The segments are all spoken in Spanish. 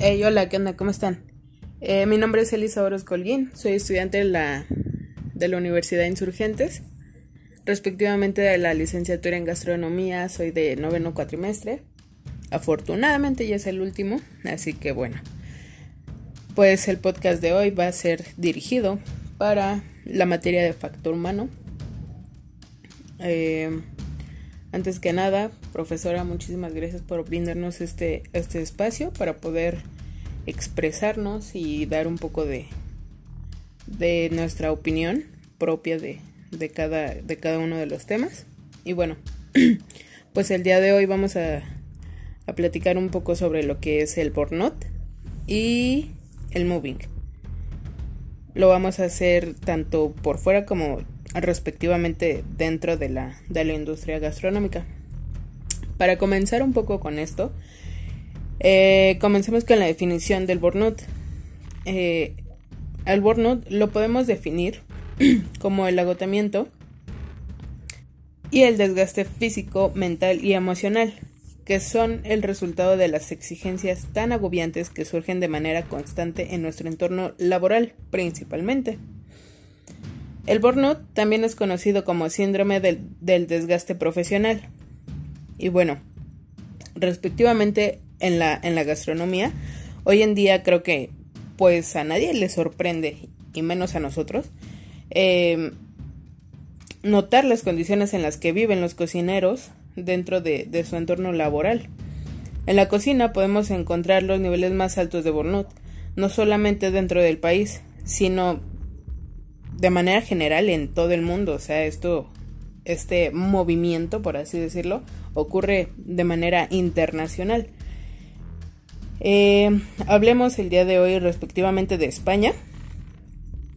Hey, hola, ¿qué onda? ¿Cómo están? Eh, mi nombre es Elisa Oros Colguín, soy estudiante de la, de la Universidad Insurgentes, respectivamente de la licenciatura en gastronomía, soy de noveno cuatrimestre. Afortunadamente ya es el último, así que bueno, pues el podcast de hoy va a ser dirigido para la materia de factor humano. Eh, antes que nada, profesora, muchísimas gracias por brindarnos este, este espacio para poder expresarnos y dar un poco de, de nuestra opinión propia de, de, cada, de cada uno de los temas. Y bueno, pues el día de hoy vamos a, a platicar un poco sobre lo que es el burnout y el moving. Lo vamos a hacer tanto por fuera como respectivamente dentro de la, de la industria gastronómica. Para comenzar un poco con esto, eh, comencemos con la definición del burnout. Eh, el burnout lo podemos definir como el agotamiento y el desgaste físico, mental y emocional, que son el resultado de las exigencias tan agobiantes que surgen de manera constante en nuestro entorno laboral, principalmente. El burnout también es conocido como síndrome del, desgaste profesional. Y bueno, respectivamente en la, en la gastronomía, hoy en día creo que pues a nadie le sorprende, y menos a nosotros, em, notar las condiciones en las que viven los cocineros dentro de, de, su entorno laboral. En la cocina podemos encontrar los niveles más altos de burnout, no solamente dentro del país, sino de manera general en todo el mundo. O sea, esto, este movimiento, por así decirlo, ocurre de manera internacional. Eh, hablemos el día de hoy respectivamente de España,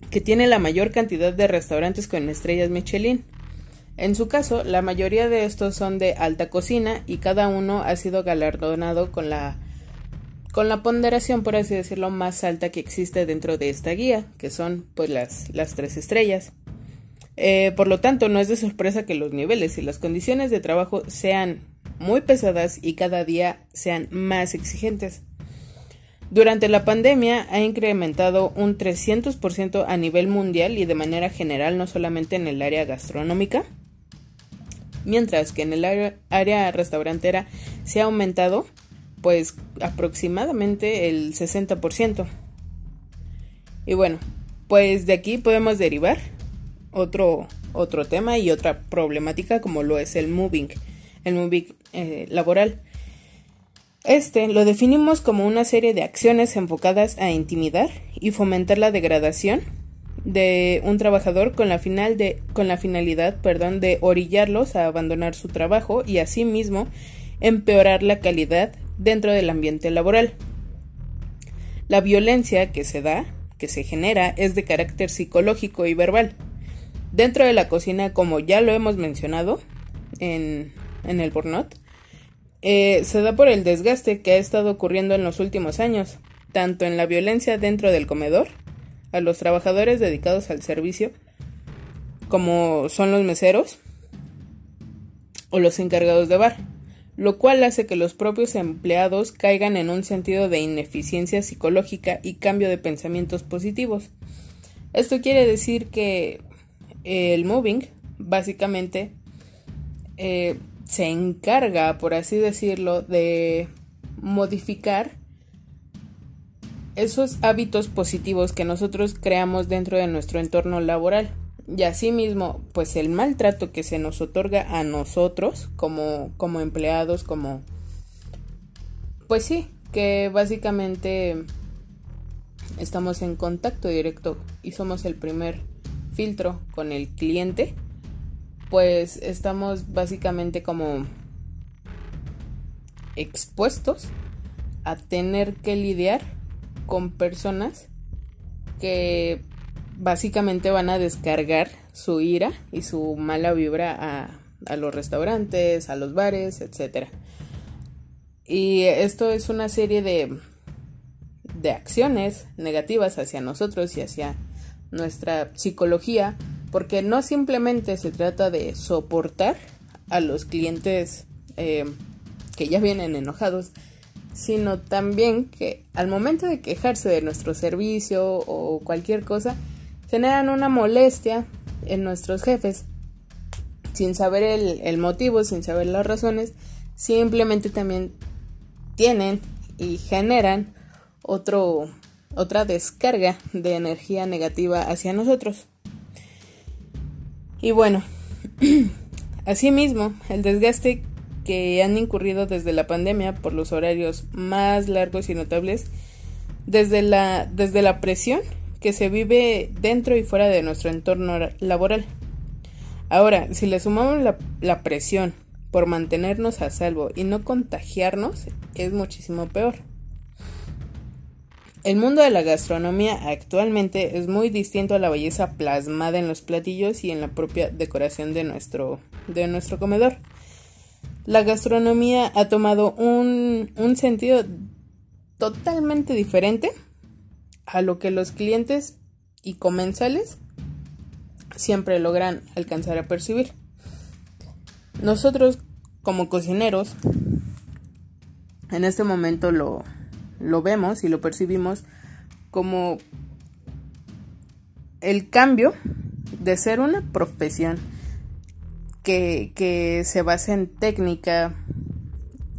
que tiene la mayor cantidad de restaurantes con estrellas Michelin. En su caso, la mayoría de estos son de alta cocina y cada uno ha sido galardonado con la con la ponderación, por así decirlo, más alta que existe dentro de esta guía, que son pues las, las tres estrellas. Eh, por lo tanto, no es de sorpresa que los niveles y las condiciones de trabajo sean muy pesadas y cada día sean más exigentes. Durante la pandemia ha incrementado un 300% a nivel mundial y de manera general, no solamente en el área gastronómica, mientras que en el área, restaurantera se ha aumentado pues aproximadamente el 60%. Y bueno, pues de aquí podemos derivar otro, otro tema y otra problemática como lo es el moving, el moving eh, laboral. Este lo definimos como una serie de acciones enfocadas a intimidar y fomentar la degradación de un trabajador con la, final de, con la finalidad perdón, de orillarlos a abandonar su trabajo y asimismo empeorar la calidad dentro del ambiente laboral. La violencia que se da, que se genera, es de carácter psicológico y verbal. Dentro de la cocina, como ya lo hemos mencionado en, el burnout, eh, se da por el desgaste que ha estado ocurriendo en los últimos años, tanto en la violencia dentro del comedor, a los trabajadores dedicados al servicio, como son los meseros o los encargados de bar lo cual hace que los propios empleados caigan en un sentido de ineficiencia psicológica y cambio de pensamientos positivos. Esto quiere decir que el moving básicamente eh, se encarga, por así decirlo, de modificar esos hábitos positivos que nosotros creamos dentro de nuestro entorno laboral. Y asimismo pues el maltrato que se nos otorga a nosotros como, como empleados, como pues sí, que básicamente estamos en contacto directo y somos el primer con el cliente, pues estamos básicamente como expuestos a tener que lidiar con personas que básicamente van a descargar su ira y su mala vibra a, a los restaurantes, a los bares, etc. Y esto es una serie de, de acciones negativas hacia nosotros y hacia nuestra psicología, porque no simplemente se trata de soportar a los clientes eh, que ya vienen enojados, sino también que al momento de quejarse de nuestro servicio o cualquier cosa, generan una molestia en nuestros jefes. Sin saber el, motivo, sin saber las razones, simplemente también tienen y generan otro, otra descarga de energía negativa hacia nosotros. Y bueno, asimismo, el desgaste que han incurrido desde la pandemia por los horarios más largos y notables, desde la, desde la presión que se vive dentro y fuera de nuestro entorno laboral. Ahora, si le sumamos la, la presión por mantenernos a salvo y no contagiarnos, es muchísimo peor. El mundo de la gastronomía actualmente es muy distinto a la belleza plasmada en los platillos y en la propia decoración de nuestro, de nuestro comedor. La gastronomía ha tomado un, un sentido totalmente diferente a lo que los clientes y comensales siempre logran alcanzar a percibir. Nosotros como cocineros en este momento lo, lo vemos y lo percibimos como el cambio de ser una profesión que, que, se basa en técnica,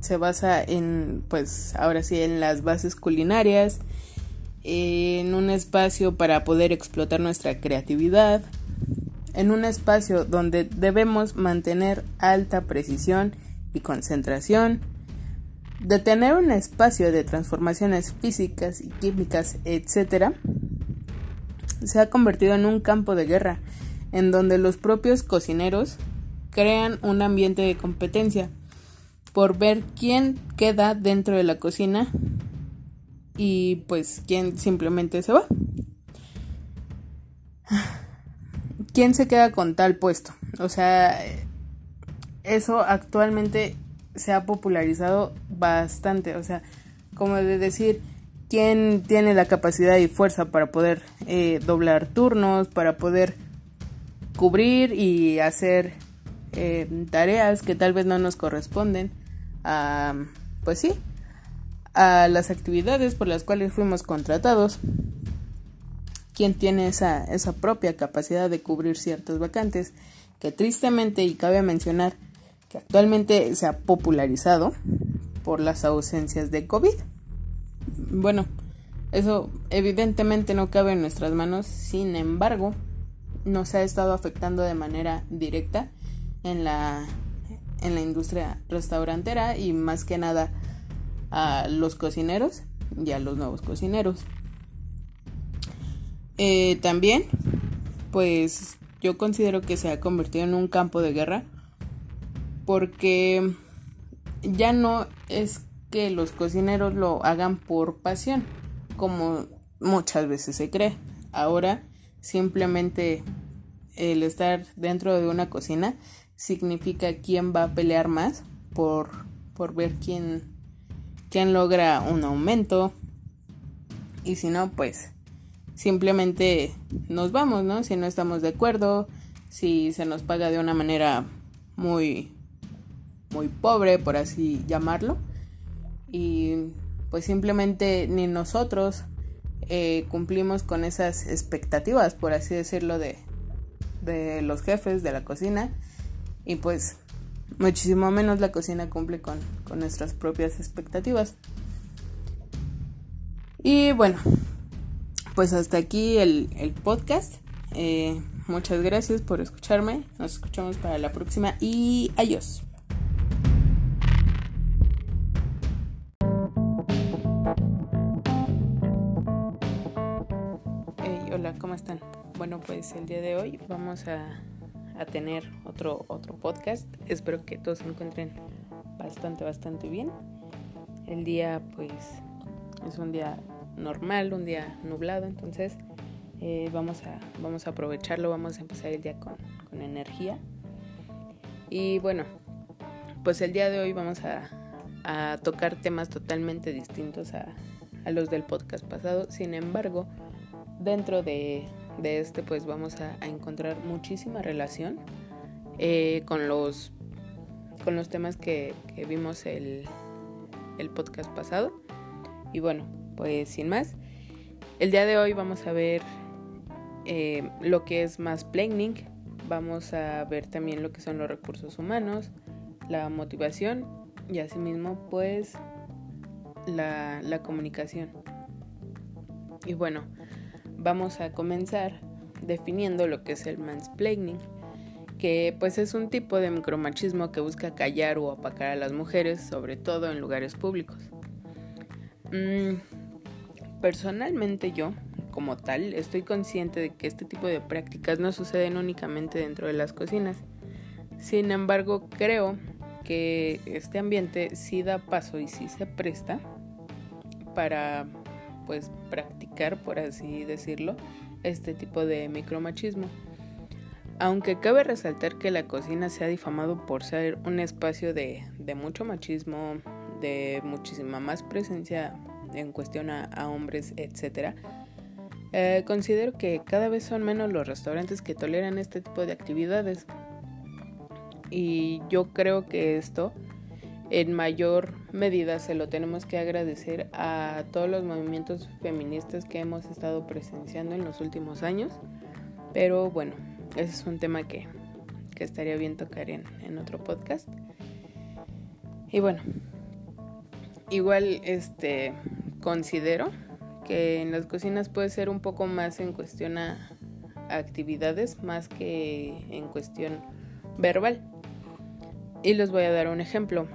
se basa en, pues ahora sí, en las bases culinarias, en un espacio para poder explotar nuestra creatividad, en un espacio donde debemos mantener alta precisión y concentración, de tener un espacio de transformaciones físicas y químicas, etc., se ha convertido en un campo de guerra, en donde los propios cocineros crean un ambiente de competencia por ver quién queda dentro de la cocina y pues quién simplemente se va. ¿Quién se queda con tal puesto? O sea, eso actualmente se ha popularizado bastante. O sea, como de decir, quién tiene la capacidad y fuerza para poder eh, doblar turnos, para poder cubrir y hacer eh, tareas que tal vez no nos corresponden a, pues sí, a las actividades por las cuales fuimos contratados. Quién tiene esa, esa propia capacidad de cubrir ciertas vacantes que tristemente y cabe mencionar que actualmente se ha popularizado por las ausencias de COVID. Bueno, eso evidentemente no cabe en nuestras manos, sin embargo, nos ha estado afectando de manera directa en la, en la industria restaurantera y más que nada a los cocineros y a los nuevos cocineros. Eh, también, pues yo considero que se ha convertido en un campo de guerra porque ya no es que los cocineros lo hagan por pasión, como muchas veces se cree. Ahora simplemente el estar dentro de una cocina significa quién va a pelear más por, por ver quién, quién logra un aumento. Y si no, pues simplemente nos vamos, ¿no? Si no estamos de acuerdo, si se nos paga de una manera muy muy pobre, por así llamarlo. Y pues simplemente ni nosotros eh, cumplimos con esas expectativas, por así decirlo, de, de los jefes de la cocina. Y pues muchísimo menos la cocina cumple con, con nuestras propias expectativas. Y bueno, pues hasta aquí el, el podcast. Eh, muchas gracias por escucharme. Nos escuchamos para la próxima y adiós. Hola, ¿cómo están? Bueno, pues el día de hoy vamos a, a tener otro, otro podcast. Espero que todos se encuentren bastante, bastante bien. El día, pues, es un día normal, un día nublado, entonces eh, vamos, a, vamos a aprovecharlo, vamos a empezar el día con, con energía. Y bueno, pues el día de hoy vamos a, a tocar temas totalmente distintos a, a los del podcast pasado. Sin embargo, dentro de, este pues vamos a, encontrar muchísima relación eh, con los con los temas que, vimos el, el podcast pasado. Y bueno, pues sin más, el día de hoy vamos a ver eh, lo que es más planning, vamos a ver también lo que son los recursos humanos, la motivación y asimismo pues la, la comunicación. Y bueno, vamos a comenzar definiendo lo que es el mansplaining, que pues es un tipo de micromachismo que busca callar o apacar a las mujeres, sobre todo en lugares públicos. Mm, personalmente yo, como tal, estoy consciente de que este tipo de prácticas no suceden únicamente dentro de las cocinas. Sin embargo, creo que este ambiente sí da paso y sí se presta para pues practicar, por así decirlo, este tipo de micromachismo. Aunque cabe resaltar que la cocina se ha difamado por ser un espacio de, mucho machismo, de muchísima más presencia en cuestión a, hombres, etc., eh, considero que cada vez son menos los restaurantes que toleran este tipo de actividades. Y yo creo que esto en mayor medida se lo tenemos que agradecer a todos los movimientos feministas que hemos estado presenciando en los últimos años. Pero bueno, ese es un tema que, estaría bien tocar en, en, otro podcast. Y bueno, igual este considero que en las cocinas puede ser un poco más en cuestión a actividades más que en cuestión verbal. Y les voy a dar un ejemplo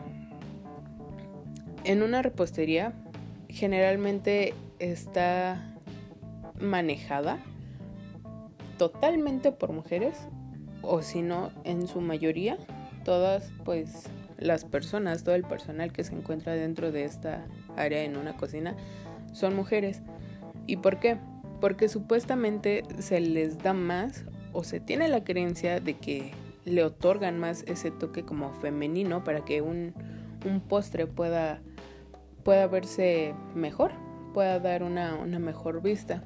en una repostería generalmente está manejada totalmente por mujeres o si no en su mayoría todas pues las personas, todo el personal que se encuentra dentro de esta área en una cocina son mujeres. ¿Y por qué? Porque supuestamente se les da más o se tiene la creencia de que le otorgan más ese toque como femenino para que un, un postre pueda pueda verse mejor, pueda dar una, mejor vista.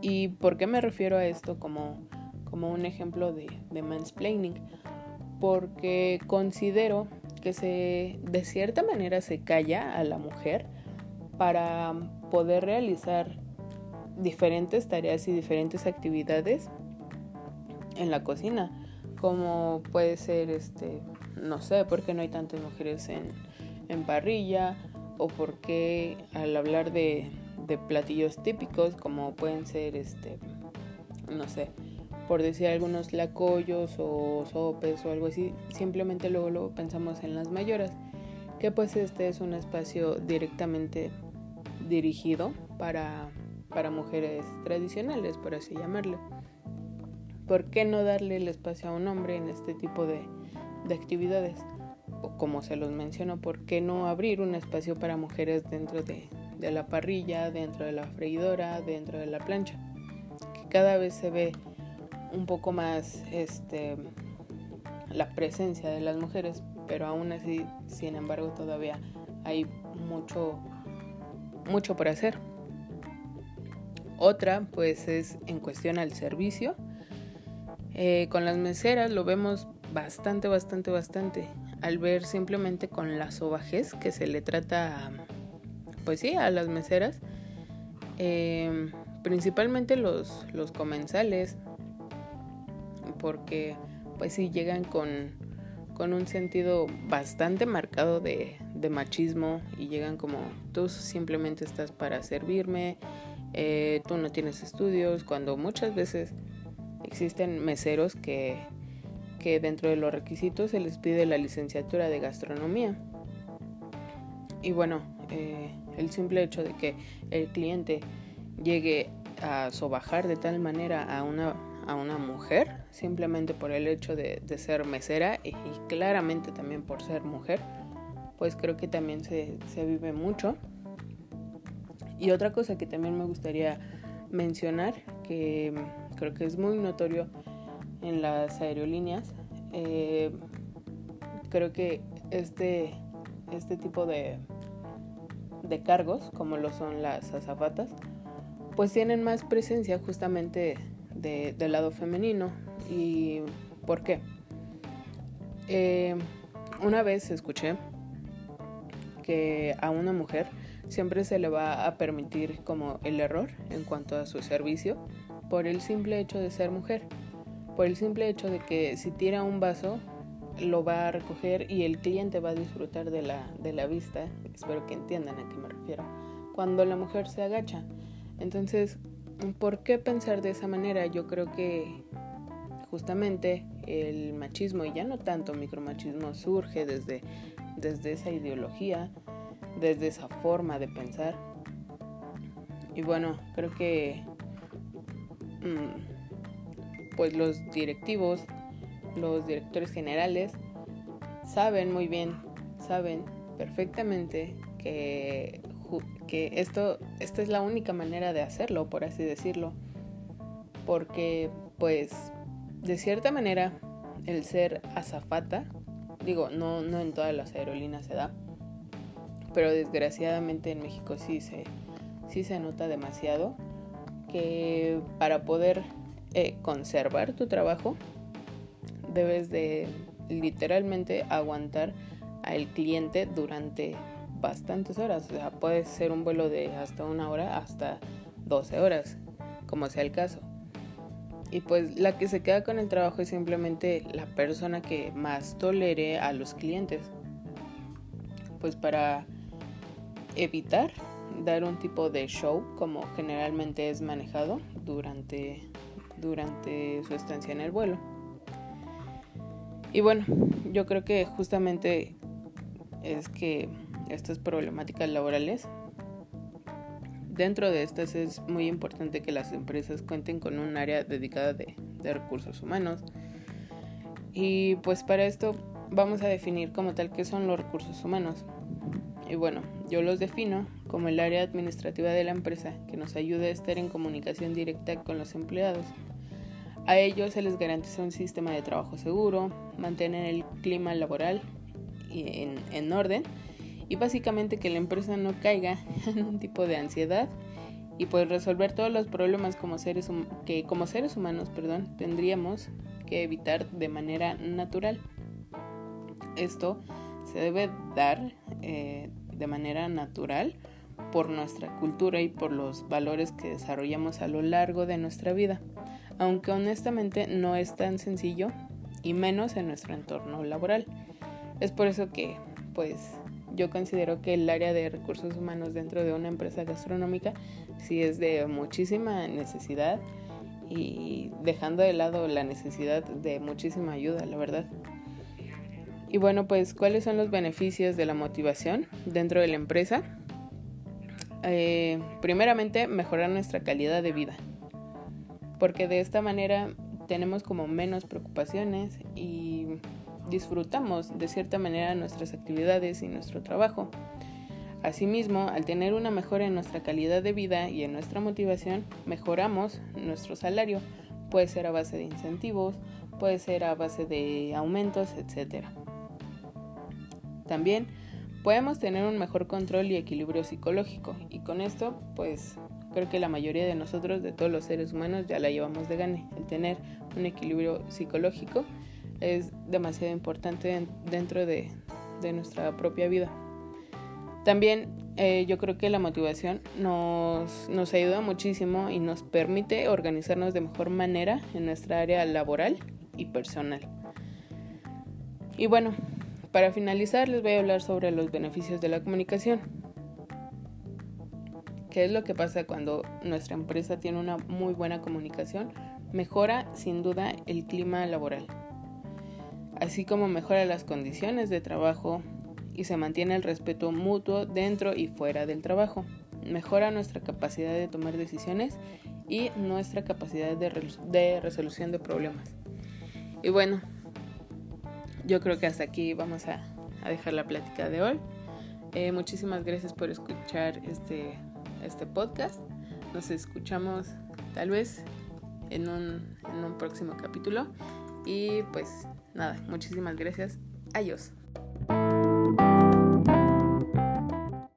¿Y por qué me refiero a esto como, como un ejemplo de, de mansplaining? Porque considero que se de cierta manera se calla a la mujer para poder realizar diferentes tareas y diferentes actividades en la cocina como puede ser este no sé por qué no hay tantas mujeres en, en parrilla o porque al hablar de, platillos típicos como pueden ser este no sé por decir algunos lacollos o sopes o algo así simplemente luego, luego pensamos en las mayoras que pues este es un espacio directamente dirigido para, para mujeres tradicionales por así llamarlo ¿por qué no darle el espacio a un hombre en este tipo de, de actividades? Como se los menciono, ¿por qué no abrir un espacio para mujeres dentro de, la parrilla, dentro de la freidora, dentro de la plancha? Que cada vez se ve un poco más este, la presencia de las mujeres, pero aún así, sin embargo, todavía hay mucho, mucho por hacer. Otra, pues, es en cuestión al servicio. Eh, con las meseras lo vemos bastante, bastante, bastante al ver simplemente con la sobajez que se le trata, pues sí, a las meseras, em, principalmente los, los comensales, porque pues sí llegan con, con un sentido bastante marcado de, de, machismo y llegan como tú simplemente estás para servirme, eh, tú no tienes estudios, cuando muchas veces existen meseros que que dentro de los requisitos se les pide la licenciatura de gastronomía. Y bueno, eh, el simple hecho de que el cliente llegue a sobajar de tal manera a una, a una mujer, simplemente por el hecho de, ser mesera y, claramente también por ser mujer, pues creo que también se, se vive mucho. Y otra cosa que también me gustaría mencionar, que creo que es muy notorio en las aerolíneas. Eh, creo que este, este tipo de, de cargos, como lo son las azafatas, pues tienen más presencia justamente del lado femenino. ¿Y por qué? Eh, una vez escuché que a una mujer siempre se le va a permitir como el error en cuanto a su servicio por el simple hecho de ser mujer, por el simple hecho de que si tira un vaso lo va a recoger y el cliente va a disfrutar de la, de la vista, espero que entiendan a qué me refiero, cuando la mujer se agacha. Entonces, ¿por qué pensar de esa manera? Yo creo que justamente el machismo, y ya no tanto micromachismo, surge desde, desde esa ideología, desde esa forma de pensar. Y bueno, creo que mm, pues los directivos, los directores generales saben muy bien, saben perfectamente que, que esto, esta es la única manera de hacerlo, por así decirlo. Porque pues de cierta manera, el ser azafata, digo, no, no en todas las aerolíneas se da, pero desgraciadamente en México sí se, sí se nota demasiado que para poder eh, conservar tu trabajo debes de literalmente aguantar al cliente durante bastantes horas. O sea, puede ser un vuelo de hasta una hora hasta 12 horas, como sea el caso. Y pues la que se queda con el trabajo es simplemente la persona que más tolere a los clientes. Pues para evitar dar un tipo de show como generalmente es manejado durante, durante su estancia en el vuelo. Y bueno, yo creo que justamente es que estas problemáticas laborales Dentro de estas es muy importante que las empresas cuenten con un área dedicada de, recursos humanos. Y pues para esto vamos a definir como tal qué son los recursos humanos. Y bueno, yo los defino como el área administrativa de la empresa que nos ayuda a estar en comunicación directa con los empleados. A ellos se les garantiza un sistema de trabajo seguro, mantener el clima laboral en, en orden y básicamente que la empresa no caiga en un tipo de ansiedad y pues resolver todos los problemas como seres que como seres humanos perdón, tendríamos que evitar de manera natural. Esto se debe dar eh, de manera natural por nuestra cultura y por los valores que desarrollamos a lo largo de nuestra vida, aunque honestamente no es tan sencillo y menos en nuestro entorno laboral. Es por eso que pues yo considero que el área de recursos humanos dentro de una empresa gastronómica sí es de muchísima necesidad y dejando de lado la necesidad de muchísima ayuda, la verdad. Y bueno, pues, ¿cuáles son los beneficios de la motivación dentro de la empresa? Eh, primeramente, mejorar nuestra calidad de vida, porque de esta manera tenemos como menos preocupaciones y disfrutamos de cierta manera nuestras actividades y nuestro trabajo. Asimismo, al tener una mejora en nuestra calidad de vida y en nuestra motivación, mejoramos nuestro salario. Puede ser a base de incentivos, puede ser a base de aumentos, etc. También podemos tener un mejor control y equilibrio psicológico y con esto pues creo que la mayoría de nosotros, de todos los seres humanos, ya la llevamos de gane, el tener un equilibrio psicológico es demasiado importante dentro de, nuestra propia vida. También eh, yo creo que la motivación nos, nos ayuda muchísimo y nos permite organizarnos de mejor manera en nuestra área laboral y personal. Y bueno, para finalizar les voy a hablar sobre los beneficios de la comunicación. ¿Qué es lo que pasa cuando nuestra empresa tiene una muy buena comunicación? Mejora sin duda el clima laboral así como mejora las condiciones de trabajo y se mantiene el respeto mutuo dentro y fuera del trabajo. Mejora nuestra capacidad de tomar decisiones y nuestra capacidad de, resolución de problemas. Y bueno, yo creo que hasta aquí vamos a, dejar la plática de hoy. Eh, muchísimas gracias por escuchar este, este podcast. Nos escuchamos tal vez en un, en un próximo capítulo. Y pues nada, muchísimas gracias. Adiós.